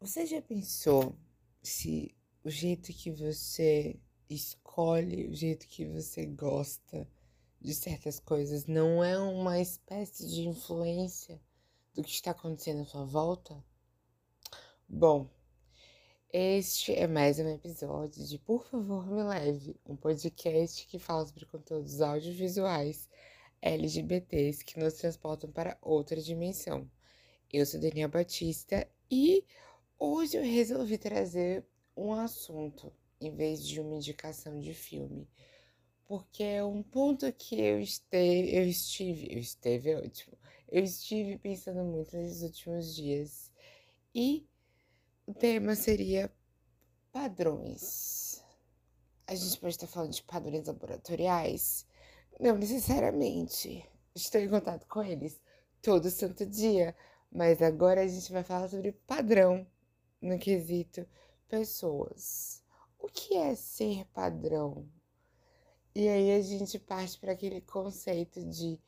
Você já pensou se o jeito que você escolhe, o jeito que você gosta de certas coisas não é uma espécie de influência do que está acontecendo à sua volta? Bom, este é mais um episódio de Por Favor Me Leve, um podcast que fala sobre conteúdos audiovisuais LGBTs que nos transportam para outra dimensão. Eu sou Daniel Batista e hoje eu resolvi trazer um assunto em vez de uma indicação de filme, porque é um ponto que eu, este, eu estive, eu esteve é ótimo, eu estive pensando muito nesses últimos dias e o tema seria padrões. A gente pode estar falando de padrões laboratoriais? Não necessariamente. Estou em contato com eles todo santo dia, mas agora a gente vai falar sobre padrão no quesito pessoas. O que é ser padrão? E aí a gente parte para aquele conceito de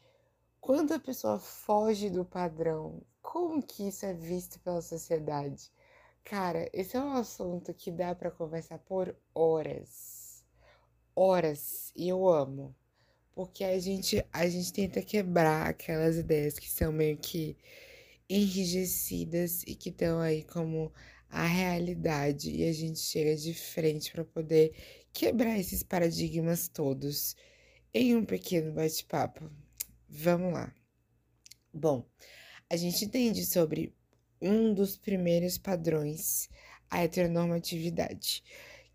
quando a pessoa foge do padrão, como que isso é visto pela sociedade? Cara, esse é um assunto que dá para conversar por horas. Horas, e eu amo. Porque a gente, a gente tenta quebrar aquelas ideias que são meio que enrijecidas e que estão aí como a realidade. E a gente chega de frente para poder quebrar esses paradigmas todos em um pequeno bate-papo. Vamos lá. Bom, a gente entende sobre um dos primeiros padrões, a heteronormatividade,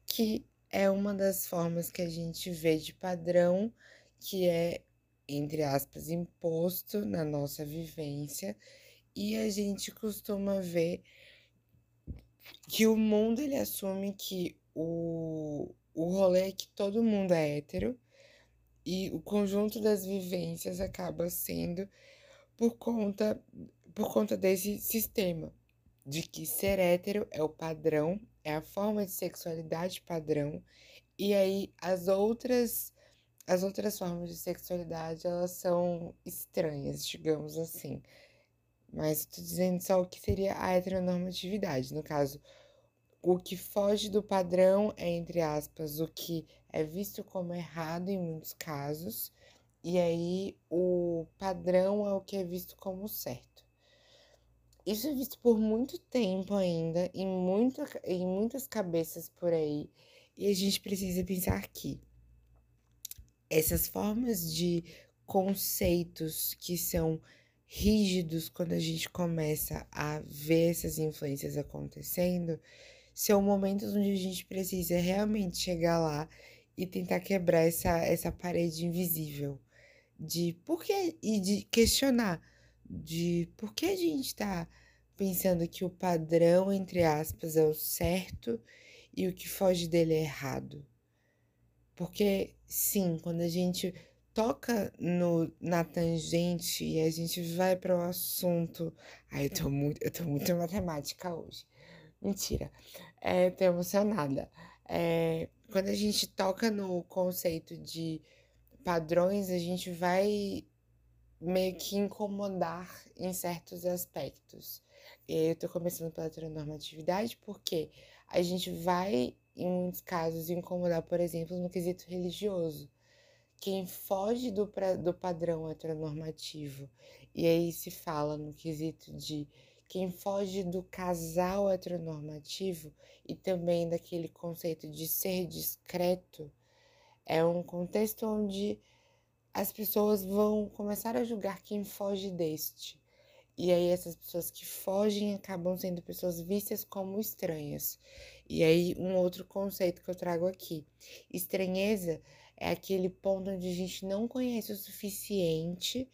que é uma das formas que a gente vê de padrão que é, entre aspas, imposto na nossa vivência, e a gente costuma ver que o mundo ele assume que o, o rolê é que todo mundo é hétero e o conjunto das vivências acaba sendo por conta por conta desse sistema de que ser hétero é o padrão, é a forma de sexualidade padrão, e aí as outras as outras formas de sexualidade, elas são estranhas, digamos assim. Mas estou dizendo só o que seria a heteronormatividade. No caso, o que foge do padrão é, entre aspas, o que é visto como errado em muitos casos, e aí o padrão é o que é visto como certo. Isso é visto por muito tempo ainda, em, em muitas cabeças por aí, e a gente precisa pensar aqui essas formas de conceitos que são rígidos quando a gente começa a ver essas influências acontecendo, são momentos onde a gente precisa realmente chegar lá e tentar quebrar essa, essa parede invisível de por que e de questionar de por que a gente está pensando que o padrão entre aspas é o certo e o que foge dele é errado. Porque, sim, quando a gente toca no, na tangente e a gente vai para o assunto. Ai, eu tô muito, eu tô muito matemática hoje. Mentira. É, tô emocionada. É, quando a gente toca no conceito de padrões, a gente vai meio que incomodar em certos aspectos. E eu tô começando pela heteronormatividade porque a gente vai em muitos casos, incomodar, por exemplo, no quesito religioso. Quem foge do, pra, do padrão heteronormativo, e aí se fala no quesito de quem foge do casal heteronormativo e também daquele conceito de ser discreto, é um contexto onde as pessoas vão começar a julgar quem foge deste. E aí essas pessoas que fogem acabam sendo pessoas vistas como estranhas. E aí um outro conceito que eu trago aqui. Estranheza é aquele ponto onde a gente não conhece o suficiente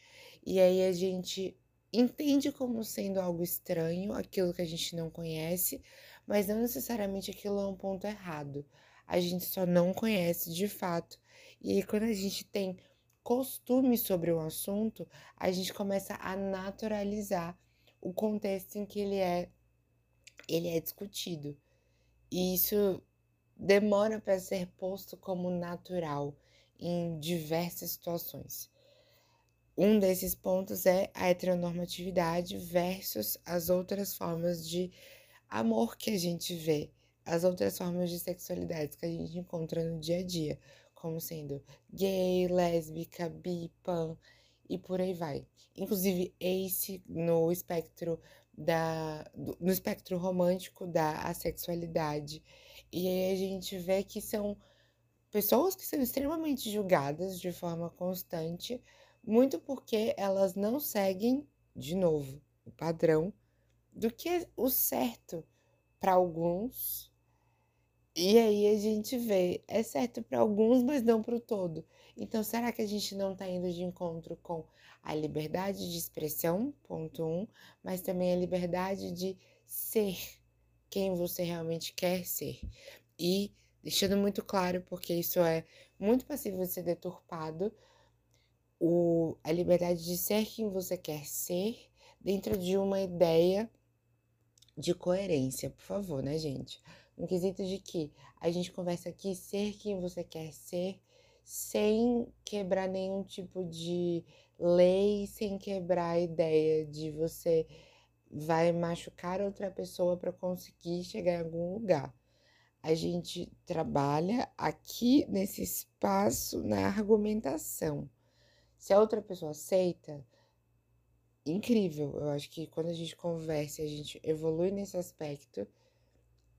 e aí a gente entende como sendo algo estranho, aquilo que a gente não conhece, mas não necessariamente aquilo é um ponto errado. A gente só não conhece de fato. E aí quando a gente tem costume sobre o assunto, a gente começa a naturalizar o contexto em que ele é ele é discutido. E isso demora para ser posto como natural em diversas situações. Um desses pontos é a heteronormatividade versus as outras formas de amor que a gente vê, as outras formas de sexualidade que a gente encontra no dia a dia, como sendo gay, lésbica, bi, pan e por aí vai. Inclusive, ace no espectro da no espectro romântico da assexualidade. E aí a gente vê que são pessoas que são extremamente julgadas de forma constante, muito porque elas não seguem, de novo, o padrão do que é o certo para alguns. E aí a gente vê, é certo para alguns, mas não para o todo. Então, será que a gente não está indo de encontro com a liberdade de expressão, ponto um, mas também a liberdade de ser quem você realmente quer ser? E deixando muito claro, porque isso é muito passível de ser deturpado, o, a liberdade de ser quem você quer ser dentro de uma ideia de coerência, por favor, né, gente? No quesito de que a gente conversa aqui ser quem você quer ser, sem quebrar nenhum tipo de lei, sem quebrar a ideia de você vai machucar outra pessoa para conseguir chegar em algum lugar. A gente trabalha aqui nesse espaço na argumentação. Se a outra pessoa aceita, incrível. Eu acho que quando a gente conversa a gente evolui nesse aspecto,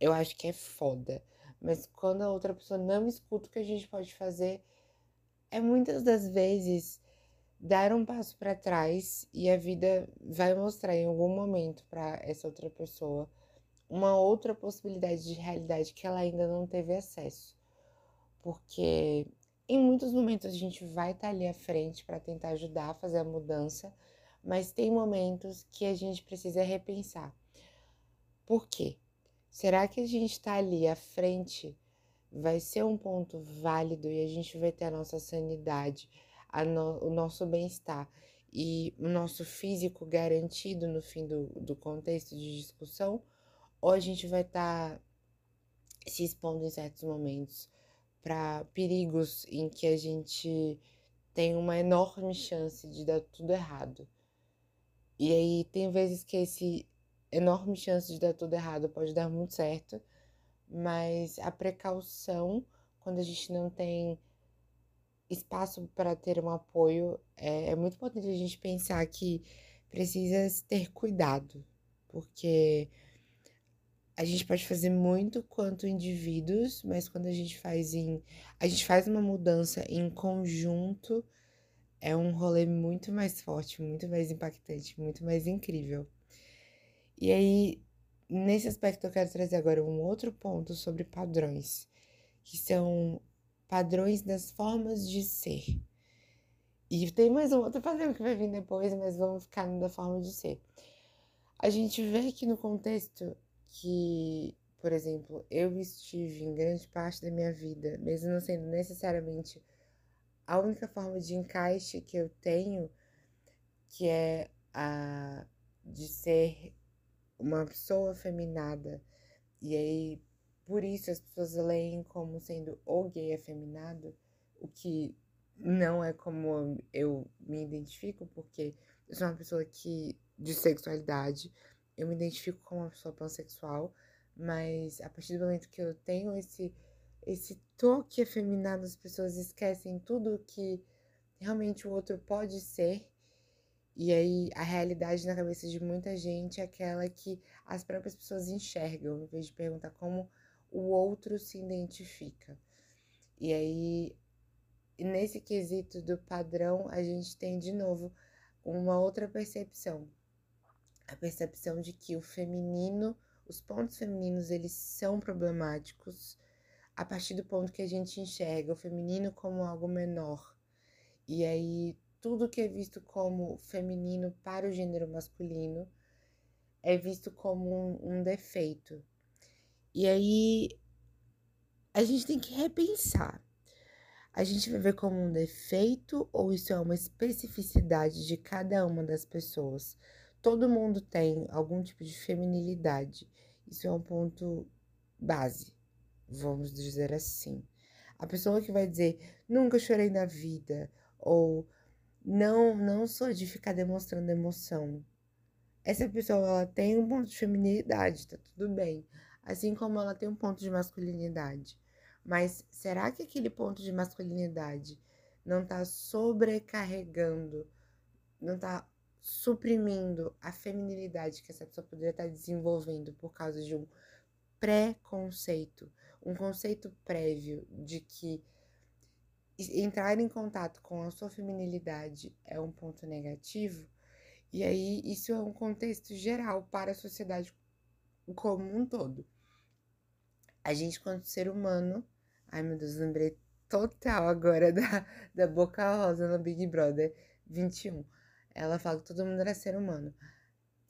eu acho que é foda. Mas quando a outra pessoa não escuta, o que a gente pode fazer é muitas das vezes dar um passo para trás e a vida vai mostrar em algum momento para essa outra pessoa uma outra possibilidade de realidade que ela ainda não teve acesso. Porque em muitos momentos a gente vai estar tá ali à frente para tentar ajudar a fazer a mudança, mas tem momentos que a gente precisa repensar. Por quê? Será que a gente está ali à frente vai ser um ponto válido e a gente vai ter a nossa sanidade, no, o nosso bem-estar e o nosso físico garantido no fim do, do contexto de discussão? Ou a gente vai estar tá se expondo em certos momentos para perigos em que a gente tem uma enorme chance de dar tudo errado? E aí tem vezes que esse enorme chance de dar tudo errado pode dar muito certo, mas a precaução quando a gente não tem espaço para ter um apoio é, é muito importante a gente pensar que precisa ter cuidado, porque a gente pode fazer muito quanto indivíduos, mas quando a gente faz em a gente faz uma mudança em conjunto, é um rolê muito mais forte, muito mais impactante, muito mais incrível. E aí, nesse aspecto, eu quero trazer agora um outro ponto sobre padrões, que são padrões das formas de ser. E tem mais um outro padrão que vai vir depois, mas vamos ficar no da forma de ser. A gente vê que no contexto que, por exemplo, eu estive em grande parte da minha vida, mesmo não sendo necessariamente a única forma de encaixe que eu tenho, que é a de ser uma pessoa feminada, e aí por isso as pessoas leem como sendo o gay afeminado, o que não é como eu me identifico, porque eu sou uma pessoa que de sexualidade, eu me identifico como uma pessoa pansexual, mas a partir do momento que eu tenho esse esse toque afeminado, as pessoas esquecem tudo que realmente o outro pode ser. E aí a realidade na cabeça de muita gente é aquela que as próprias pessoas enxergam, em vez de perguntar como o outro se identifica. E aí, nesse quesito do padrão, a gente tem de novo uma outra percepção. A percepção de que o feminino, os pontos femininos, eles são problemáticos a partir do ponto que a gente enxerga o feminino como algo menor. E aí tudo que é visto como feminino para o gênero masculino é visto como um, um defeito. E aí a gente tem que repensar. A gente vai ver como um defeito ou isso é uma especificidade de cada uma das pessoas? Todo mundo tem algum tipo de feminilidade. Isso é um ponto base vamos dizer assim. A pessoa que vai dizer nunca chorei na vida ou não não sou de ficar demonstrando emoção. essa pessoa ela tem um ponto de feminilidade, tá tudo bem. Assim como ela tem um ponto de masculinidade. Mas será que aquele ponto de masculinidade não tá sobrecarregando, não tá suprimindo a feminilidade que essa pessoa poderia estar desenvolvendo por causa de um preconceito, um conceito prévio de que entrar em contato com a sua feminilidade é um ponto negativo, e aí isso é um contexto geral para a sociedade como um todo. A gente, quanto ser humano, ai meu Deus, lembrei total agora da, da Boca Rosa no Big Brother 21. Ela fala que todo mundo era ser humano.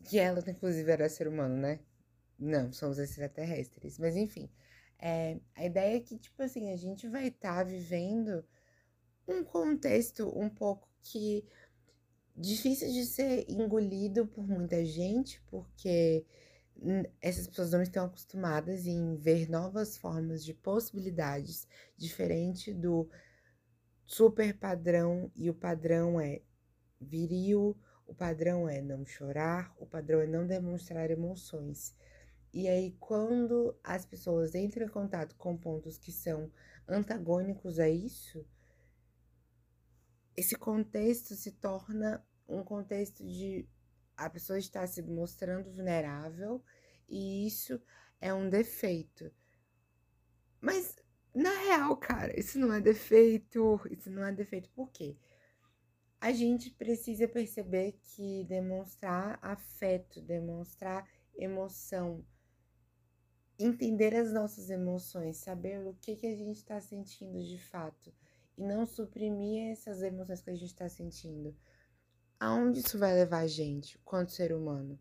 Que ela, inclusive, era ser humano, né? Não, somos extraterrestres. Mas enfim, é, a ideia é que, tipo assim, a gente vai estar tá vivendo um contexto um pouco que difícil de ser engolido por muita gente, porque essas pessoas não estão acostumadas em ver novas formas de possibilidades, diferente do super padrão, e o padrão é viril, o padrão é não chorar, o padrão é não demonstrar emoções. E aí, quando as pessoas entram em contato com pontos que são antagônicos a isso, esse contexto se torna um contexto de a pessoa estar se mostrando vulnerável e isso é um defeito. Mas na real, cara, isso não é defeito, isso não é defeito. Por quê? A gente precisa perceber que demonstrar afeto, demonstrar emoção, entender as nossas emoções, saber o que, que a gente está sentindo de fato e não suprimir essas emoções que a gente está sentindo. Aonde isso vai levar a gente, quanto ser humano?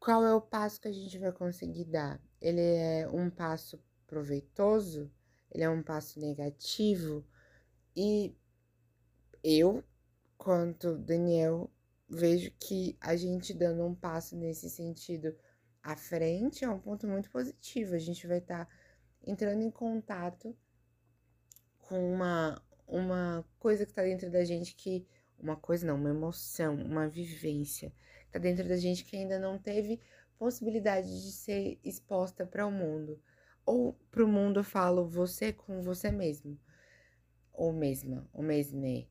Qual é o passo que a gente vai conseguir dar? Ele é um passo proveitoso? Ele é um passo negativo? E eu, quanto Daniel, vejo que a gente dando um passo nesse sentido à frente é um ponto muito positivo. A gente vai estar tá entrando em contato com uma, uma coisa que está dentro da gente que. Uma coisa não, uma emoção, uma vivência. Está dentro da gente que ainda não teve possibilidade de ser exposta para o mundo. Ou para o mundo eu falo você com você mesmo. Ou mesma, ou mesme.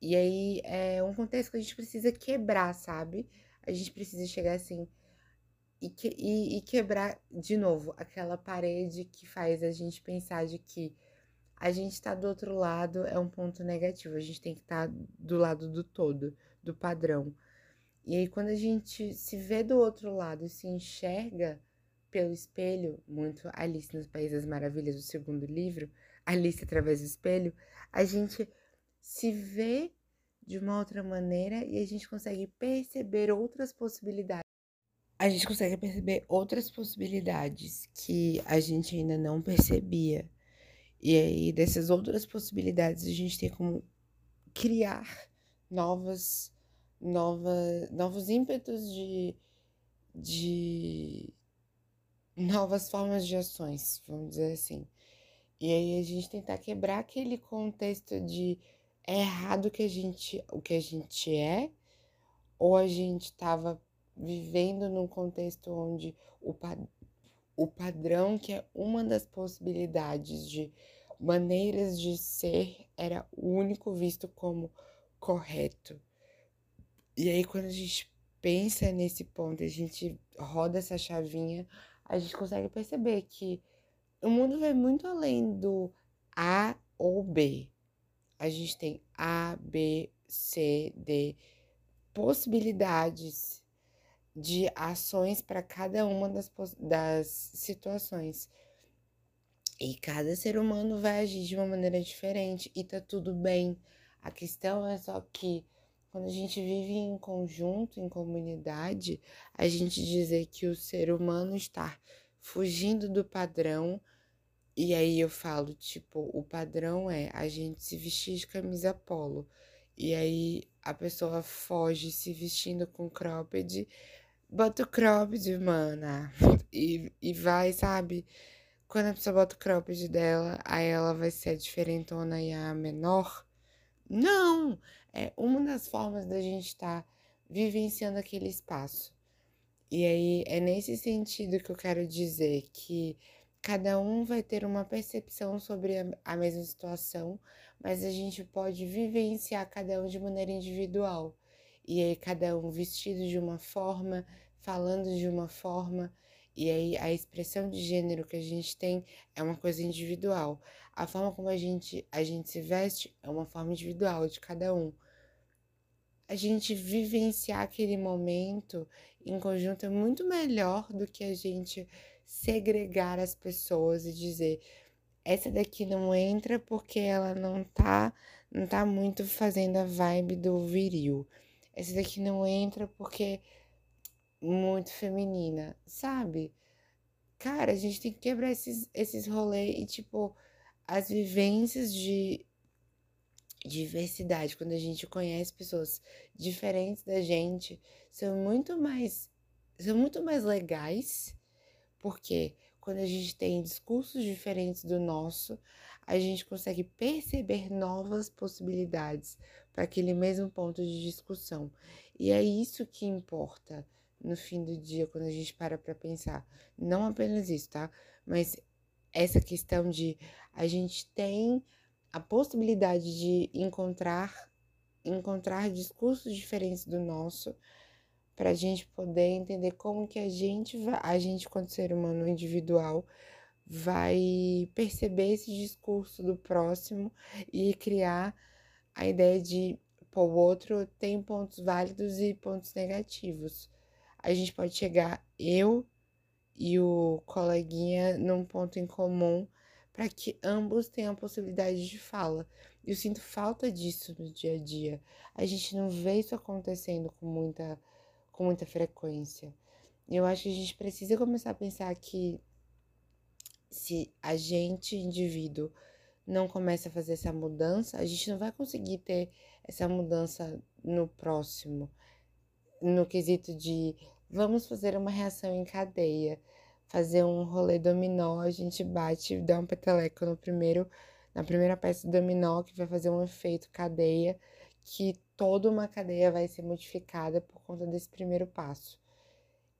E aí é um contexto que a gente precisa quebrar, sabe? A gente precisa chegar assim e, que, e, e quebrar de novo aquela parede que faz a gente pensar de que a gente estar tá do outro lado é um ponto negativo. A gente tem que estar tá do lado do todo, do padrão. E aí, quando a gente se vê do outro lado e se enxerga pelo espelho, muito Alice nos Países das Maravilhas, o segundo livro, Alice através do espelho, a gente se vê de uma outra maneira e a gente consegue perceber outras possibilidades. A gente consegue perceber outras possibilidades que a gente ainda não percebia. E aí, dessas outras possibilidades, a gente tem como criar novas, novas, novos ímpetos de, de novas formas de ações, vamos dizer assim. E aí a gente tentar quebrar aquele contexto de é errado que a gente, o que a gente é, ou a gente estava vivendo num contexto onde o, o padrão, que é uma das possibilidades de maneiras de ser, era o único visto como correto. E aí, quando a gente pensa nesse ponto, a gente roda essa chavinha, a gente consegue perceber que o mundo vai muito além do A ou B. A gente tem A, B, C, D, possibilidades de ações para cada uma das, das situações. E cada ser humano vai agir de uma maneira diferente e tá tudo bem. A questão é só que quando a gente vive em conjunto, em comunidade, a gente dizer que o ser humano está fugindo do padrão. E aí eu falo, tipo, o padrão é a gente se vestir de camisa polo. E aí a pessoa foge se vestindo com cropped bota o cropped, mana. E, e vai, sabe? Quando a pessoa bota o cropped dela, aí ela vai ser a diferentona e a menor. Não! É uma das formas da gente estar tá vivenciando aquele espaço. E aí é nesse sentido que eu quero dizer que cada um vai ter uma percepção sobre a mesma situação, mas a gente pode vivenciar cada um de maneira individual. E aí cada um vestido de uma forma, falando de uma forma, e aí a expressão de gênero que a gente tem é uma coisa individual. A forma como a gente, a gente se veste é uma forma individual de cada um. A gente vivenciar aquele momento em conjunto é muito melhor do que a gente segregar as pessoas e dizer essa daqui não entra porque ela não tá não tá muito fazendo a vibe do viril. Essa daqui não entra porque muito feminina, sabe? Cara, a gente tem que quebrar esses, esses rolês e, tipo, as vivências de diversidade, quando a gente conhece pessoas diferentes da gente, são muito mais são muito mais legais, porque quando a gente tem discursos diferentes do nosso, a gente consegue perceber novas possibilidades para aquele mesmo ponto de discussão. E é isso que importa no fim do dia, quando a gente para para pensar. Não apenas isso, tá? Mas essa questão de a gente tem a possibilidade de encontrar encontrar discursos diferentes do nosso para a gente poder entender como que a gente vai, a gente quanto ser humano individual vai perceber esse discurso do próximo e criar a ideia de pô, o outro tem pontos válidos e pontos negativos a gente pode chegar, eu e o coleguinha, num ponto em comum para que ambos tenham a possibilidade de fala. Eu sinto falta disso no dia a dia. A gente não vê isso acontecendo com muita, com muita frequência. Eu acho que a gente precisa começar a pensar que se a gente, indivíduo, não começa a fazer essa mudança, a gente não vai conseguir ter essa mudança no próximo no quesito de vamos fazer uma reação em cadeia, fazer um rolê dominó, a gente bate, dá um peteleco no primeiro, na primeira peça do dominó, que vai fazer um efeito cadeia, que toda uma cadeia vai ser modificada por conta desse primeiro passo.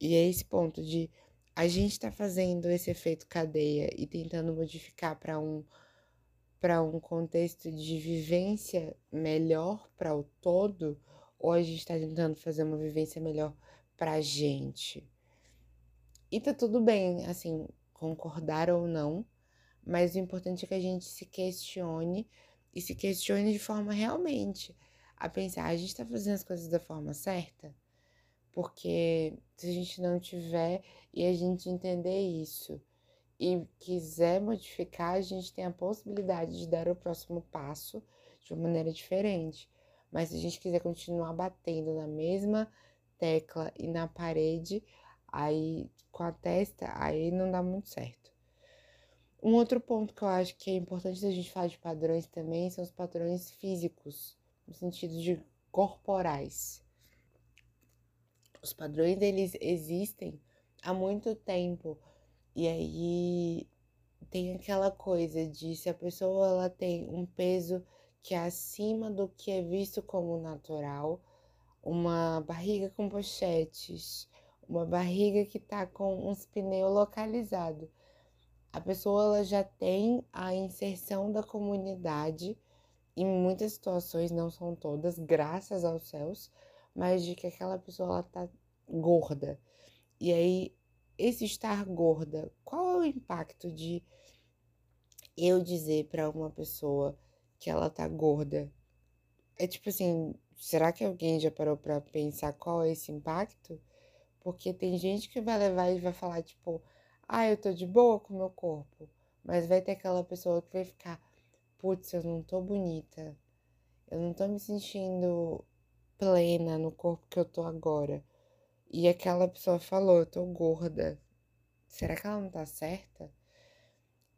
E é esse ponto de a gente está fazendo esse efeito cadeia e tentando modificar para um para um contexto de vivência melhor para o todo, ou a gente está tentando fazer uma vivência melhor pra gente. E tá tudo bem, assim, concordar ou não, mas o importante é que a gente se questione e se questione de forma realmente a pensar: a gente tá fazendo as coisas da forma certa? Porque se a gente não tiver e a gente entender isso e quiser modificar, a gente tem a possibilidade de dar o próximo passo de uma maneira diferente. Mas se a gente quiser continuar batendo na mesma tecla e na parede, aí com a testa, aí não dá muito certo. Um outro ponto que eu acho que é importante a gente falar de padrões também são os padrões físicos, no sentido de corporais. Os padrões eles existem há muito tempo e aí tem aquela coisa de se a pessoa ela tem um peso que é acima do que é visto como natural, uma barriga com pochetes, uma barriga que está com uns pneus localizados. A pessoa ela já tem a inserção da comunidade, em muitas situações, não são todas, graças aos céus, mas de que aquela pessoa ela tá gorda. E aí, esse estar gorda, qual é o impacto de eu dizer para uma pessoa que ela tá gorda. É tipo assim, será que alguém já parou para pensar qual é esse impacto? Porque tem gente que vai levar e vai falar tipo, ah, eu tô de boa com o meu corpo, mas vai ter aquela pessoa que vai ficar, putz, eu não tô bonita. Eu não tô me sentindo plena no corpo que eu tô agora. E aquela pessoa falou, eu tô gorda. Será que ela não tá certa?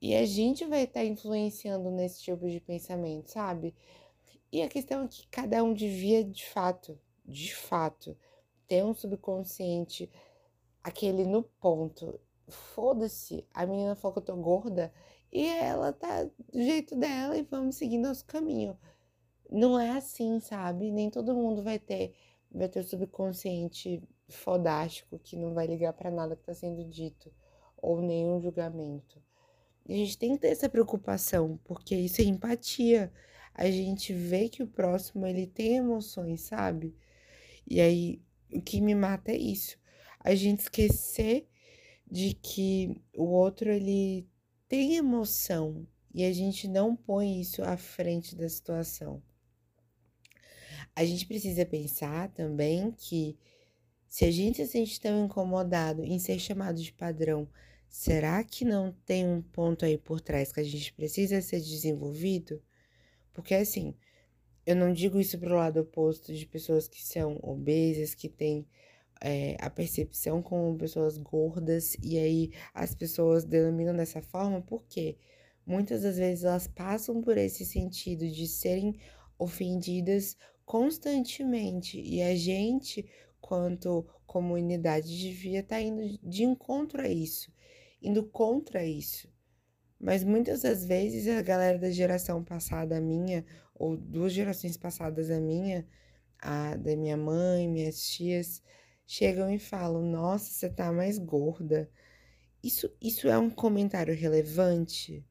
E a gente vai estar tá influenciando nesse tipo de pensamento, sabe? E a questão é que cada um devia, de fato, de fato, ter um subconsciente, aquele no ponto. Foda-se, a menina falou que eu tô gorda e ela tá do jeito dela e vamos seguindo nosso caminho. Não é assim, sabe? Nem todo mundo vai ter vai ter o subconsciente fodástico que não vai ligar para nada que está sendo dito ou nenhum julgamento. A gente tem que ter essa preocupação, porque isso é empatia. A gente vê que o próximo ele tem emoções, sabe? E aí o que me mata é isso. A gente esquecer de que o outro ele tem emoção e a gente não põe isso à frente da situação. A gente precisa pensar também que se a gente se sente tão incomodado em ser chamado de padrão, será que não tem um ponto aí por trás que a gente precisa ser desenvolvido? Porque assim, eu não digo isso pro lado oposto de pessoas que são obesas, que têm é, a percepção como pessoas gordas, e aí as pessoas denominam dessa forma, porque muitas das vezes elas passam por esse sentido de serem ofendidas constantemente, e a gente, quanto comunidade, devia estar tá indo de encontro a isso, indo contra isso. Mas muitas das vezes a galera da geração passada minha, ou duas gerações passadas a minha, a da minha mãe, minhas tias, chegam e falam: Nossa, você tá mais gorda. Isso, isso é um comentário relevante?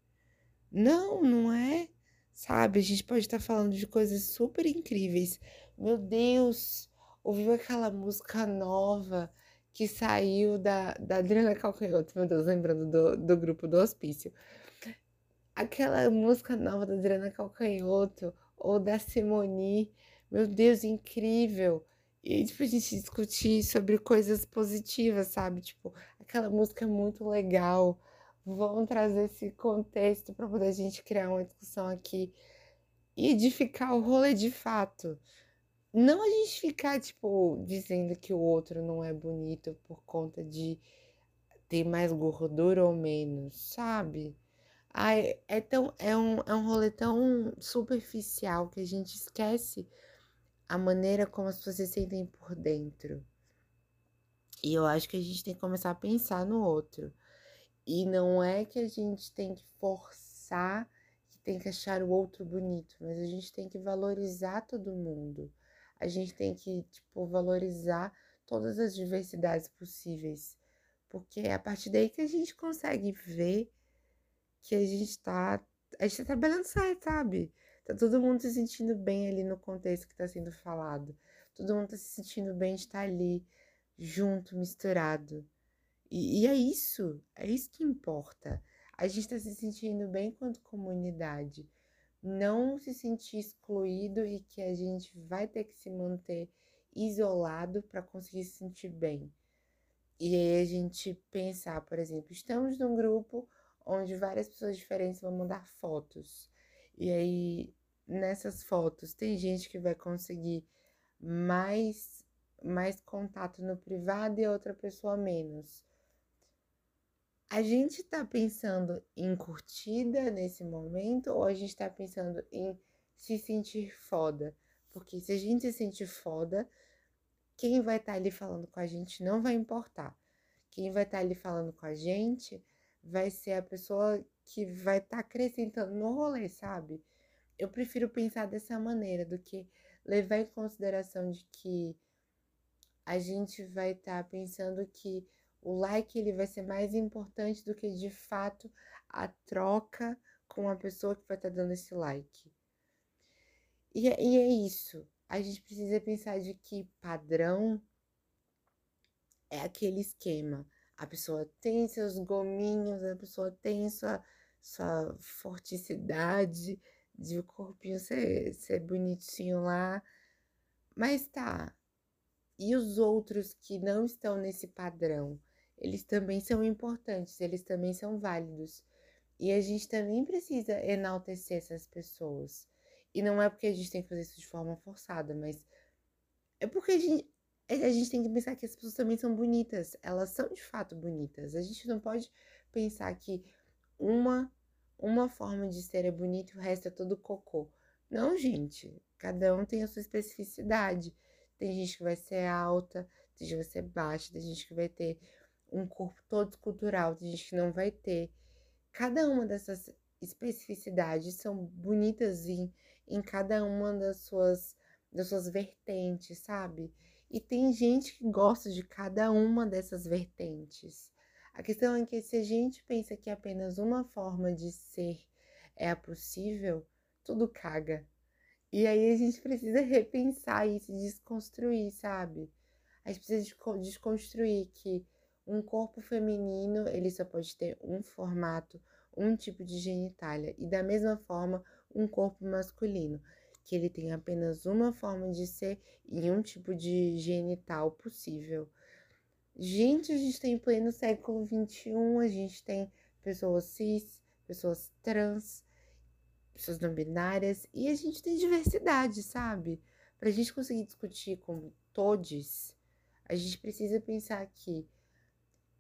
Não, não é. Sabe, a gente pode estar falando de coisas super incríveis. Meu Deus, ouviu aquela música nova que saiu da, da Adriana Calcanhoto, meu Deus, lembrando do, do grupo do hospício. Aquela música nova da Adriana Calcanhoto ou da Simone, meu Deus, incrível. E, tipo, a gente discutir sobre coisas positivas, sabe? Tipo, aquela música é muito legal. Vamos trazer esse contexto para poder a gente criar uma discussão aqui e edificar o rolê de fato. Não a gente ficar, tipo, dizendo que o outro não é bonito por conta de ter mais gordura ou menos, sabe? Ai, é, tão, é, um, é um rolê tão superficial que a gente esquece a maneira como as pessoas se sentem por dentro. E eu acho que a gente tem que começar a pensar no outro. E não é que a gente tem que forçar, que tem que achar o outro bonito, mas a gente tem que valorizar todo mundo. A gente tem que, tipo, valorizar todas as diversidades possíveis. Porque é a partir daí que a gente consegue ver que a gente tá. A gente tá trabalhando certo, sabe? Tá todo mundo se sentindo bem ali no contexto que tá sendo falado. Todo mundo tá se sentindo bem de estar ali, junto, misturado. E, e é isso, é isso que importa. A gente tá se sentindo bem quanto comunidade. Não se sentir excluído e que a gente vai ter que se manter isolado para conseguir se sentir bem. E aí a gente pensar, por exemplo, estamos num grupo onde várias pessoas diferentes vão mandar fotos. E aí, nessas fotos, tem gente que vai conseguir mais, mais contato no privado e outra pessoa menos. A gente tá pensando em curtida nesse momento ou a gente tá pensando em se sentir foda? Porque se a gente se sentir foda, quem vai estar tá ali falando com a gente não vai importar. Quem vai estar tá ali falando com a gente vai ser a pessoa que vai estar tá acrescentando no rolê, sabe? Eu prefiro pensar dessa maneira do que levar em consideração de que a gente vai estar tá pensando que o like ele vai ser mais importante do que de fato a troca com a pessoa que vai estar tá dando esse like. E, é, e é isso. A gente precisa pensar de que padrão é aquele esquema. A pessoa tem seus gominhos, a pessoa tem sua, sua forticidade de o corpinho ser, ser bonitinho lá. Mas tá. E os outros que não estão nesse padrão? Eles também são importantes, eles também são válidos. E a gente também precisa enaltecer essas pessoas. E não é porque a gente tem que fazer isso de forma forçada, mas é porque a gente, a gente tem que pensar que as pessoas também são bonitas. Elas são de fato bonitas. A gente não pode pensar que uma uma forma de ser é bonita e o resto é todo cocô. Não, gente. Cada um tem a sua especificidade. Tem gente que vai ser alta, tem gente que vai ser baixa, tem gente que vai ter um corpo todo escultural, tem gente que não vai ter. Cada uma dessas especificidades são bonitas em, em cada uma das suas, das suas vertentes, sabe? E tem gente que gosta de cada uma dessas vertentes. A questão é que se a gente pensa que apenas uma forma de ser é a possível, tudo caga. E aí a gente precisa repensar isso, desconstruir, sabe? A gente precisa desconstruir que um corpo feminino, ele só pode ter um formato, um tipo de genitália. E da mesma forma, um corpo masculino, que ele tem apenas uma forma de ser e um tipo de genital possível. Gente, a gente tem pleno século XXI, a gente tem pessoas cis, pessoas trans, pessoas não binárias, e a gente tem diversidade, sabe? Para a gente conseguir discutir com todos, a gente precisa pensar que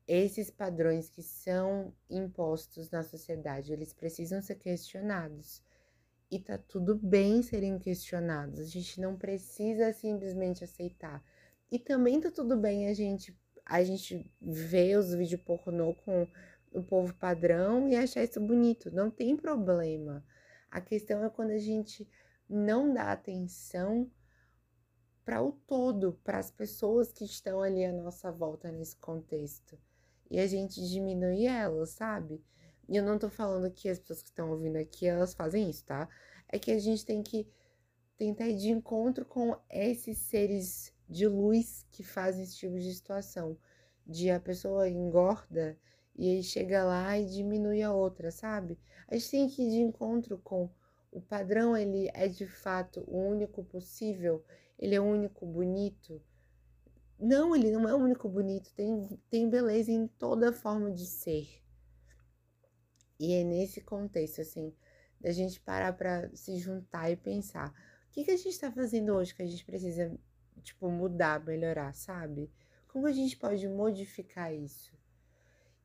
esses padrões que são impostos na sociedade, eles precisam ser questionados. E tá tudo bem serem questionados. A gente não precisa simplesmente aceitar. E também tá tudo bem a gente a gente ver os vídeos pornô com o povo padrão e achar isso bonito. Não tem problema. A questão é quando a gente não dá atenção para o todo, para as pessoas que estão ali à nossa volta nesse contexto. E a gente diminui elas, sabe? E eu não tô falando que as pessoas que estão ouvindo aqui, elas fazem isso, tá? É que a gente tem que tentar ir de encontro com esses seres de luz que fazem esse tipo de situação. De a pessoa engorda e aí chega lá e diminui a outra, sabe? A gente tem que ir de encontro com o padrão, ele é de fato o único possível, ele é o único bonito. Não, ele não é o único bonito, tem, tem beleza em toda forma de ser. E é nesse contexto, assim, da gente parar para se juntar e pensar: o que, que a gente está fazendo hoje que a gente precisa, tipo, mudar, melhorar, sabe? Como a gente pode modificar isso?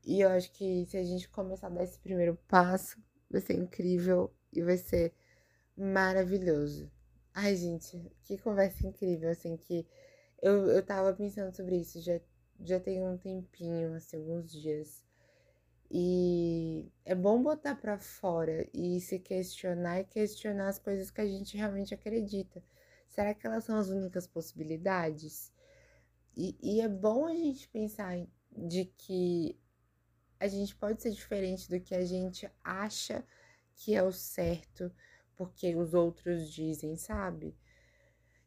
E eu acho que se a gente começar a dar esse primeiro passo, vai ser incrível e vai ser maravilhoso. Ai, gente, que conversa incrível, assim, que eu, eu tava pensando sobre isso já, já tem um tempinho, assim, alguns dias. E é bom botar para fora e se questionar e questionar as coisas que a gente realmente acredita. Será que elas são as únicas possibilidades? E, e é bom a gente pensar de que a gente pode ser diferente do que a gente acha que é o certo, porque os outros dizem, sabe?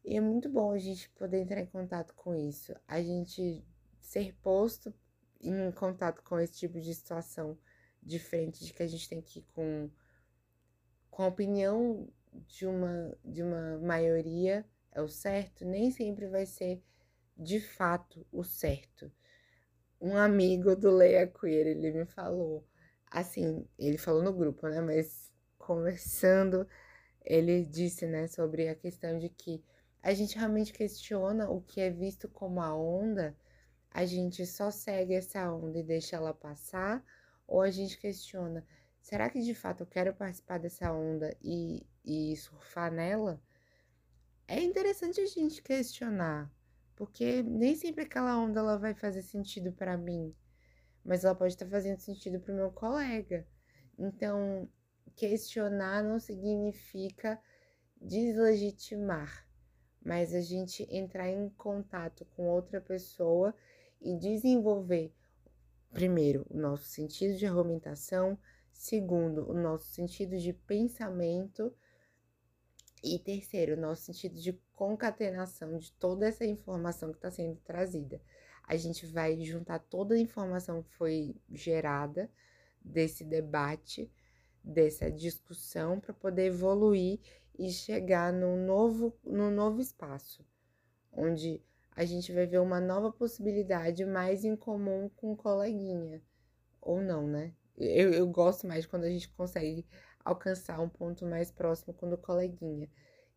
E é muito bom a gente poder entrar em contato com isso, a gente ser posto em contato com esse tipo de situação diferente de que a gente tem que ir com, com a opinião de uma, de uma maioria é o certo, nem sempre vai ser de fato o certo. Um amigo do Leia Queer, ele me falou, assim, ele falou no grupo, né, mas conversando, ele disse, né, sobre a questão de que a gente realmente questiona o que é visto como a onda, a gente só segue essa onda e deixa ela passar, ou a gente questiona, será que de fato eu quero participar dessa onda e, e surfar nela? É interessante a gente questionar, porque nem sempre aquela onda ela vai fazer sentido para mim, mas ela pode estar fazendo sentido para o meu colega. Então, questionar não significa deslegitimar, mas a gente entrar em contato com outra pessoa e desenvolver, primeiro, o nosso sentido de argumentação, segundo, o nosso sentido de pensamento e terceiro, o nosso sentido de concatenação de toda essa informação que está sendo trazida. A gente vai juntar toda a informação que foi gerada desse debate, dessa discussão, para poder evoluir e chegar num novo, num novo espaço, onde a gente vai ver uma nova possibilidade mais em comum com o coleguinha. Ou não, né? Eu, eu gosto mais quando a gente consegue alcançar um ponto mais próximo com o coleguinha.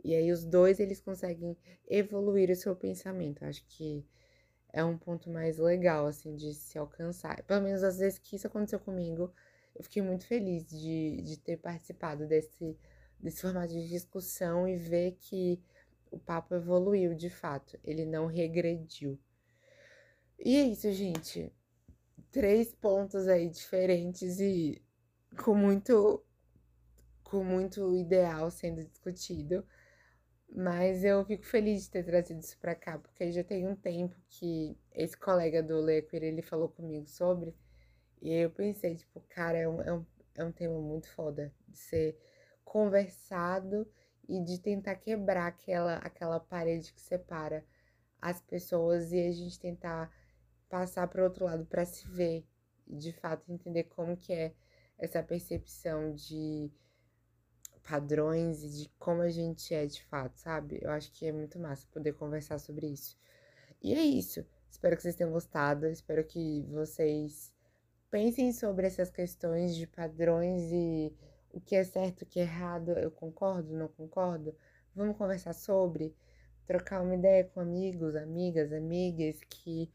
E aí os dois eles conseguem evoluir o seu pensamento. Acho que é um ponto mais legal assim de se alcançar. Pelo menos às vezes que isso aconteceu comigo, eu fiquei muito feliz de, de ter participado desse, desse formato de discussão e ver que o papo evoluiu de fato, ele não regrediu. E é isso, gente. Três pontos aí diferentes e com muito com muito ideal sendo discutido, Mas eu fico feliz de ter trazido isso pra cá, porque já tem um tempo que esse colega do Lequer, ele falou comigo sobre, e eu pensei, tipo, cara, é um, é um, é um tema muito foda de ser conversado e de tentar quebrar aquela, aquela parede que separa as pessoas e a gente tentar passar para o outro lado para se ver de fato entender como que é essa percepção de padrões e de como a gente é de fato, sabe? Eu acho que é muito massa poder conversar sobre isso. E é isso. Espero que vocês tenham gostado. Espero que vocês pensem sobre essas questões de padrões e o que é certo, o que é errado. Eu concordo, não concordo? Vamos conversar sobre, trocar uma ideia com amigos, amigas, amigas que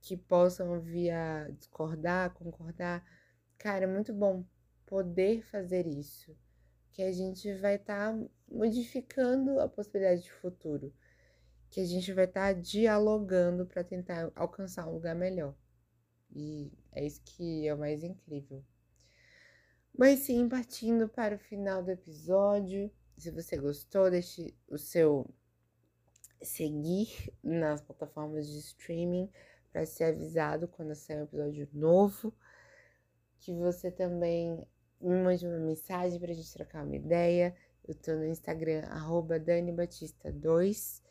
que possam vir a discordar, concordar. Cara, é muito bom poder fazer isso que a gente vai estar tá modificando a possibilidade de futuro, que a gente vai estar tá dialogando para tentar alcançar um lugar melhor. E é isso que é o mais incrível. Mas sim, partindo para o final do episódio, se você gostou, deixe o seu seguir nas plataformas de streaming para ser avisado quando sair um episódio novo. Que você também me mande uma mensagem para a gente trocar uma ideia. Eu estou no Instagram, DaniBatista2.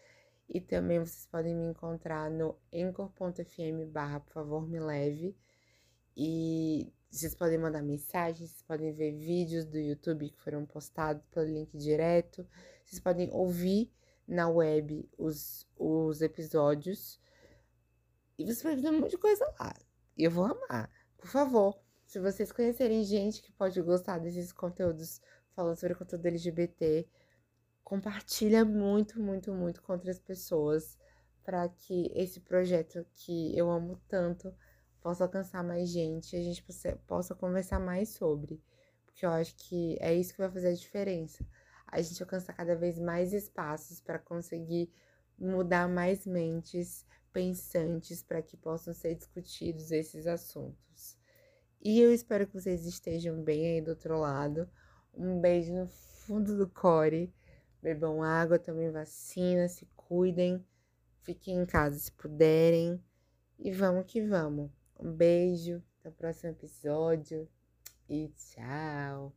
E também vocês podem me encontrar no encor.fm barra, por favor, me leve. E vocês podem mandar mensagens, vocês podem ver vídeos do YouTube que foram postados pelo link direto. Vocês podem ouvir na web os, os episódios. E você vai ver um monte de coisa lá. E eu vou amar. Por favor, se vocês conhecerem gente que pode gostar desses conteúdos falando sobre conteúdo LGBT, compartilha muito, muito, muito com outras pessoas para que esse projeto que eu amo tanto possa alcançar mais gente e a gente possa, possa conversar mais sobre. Porque eu acho que é isso que vai fazer a diferença. A gente alcançar cada vez mais espaços para conseguir mudar mais mentes pensantes para que possam ser discutidos esses assuntos. E eu espero que vocês estejam bem aí do outro lado. Um beijo no fundo do core. Bebam água, tomem vacina, se cuidem. Fiquem em casa se puderem. E vamos que vamos. Um beijo, até o próximo episódio e tchau.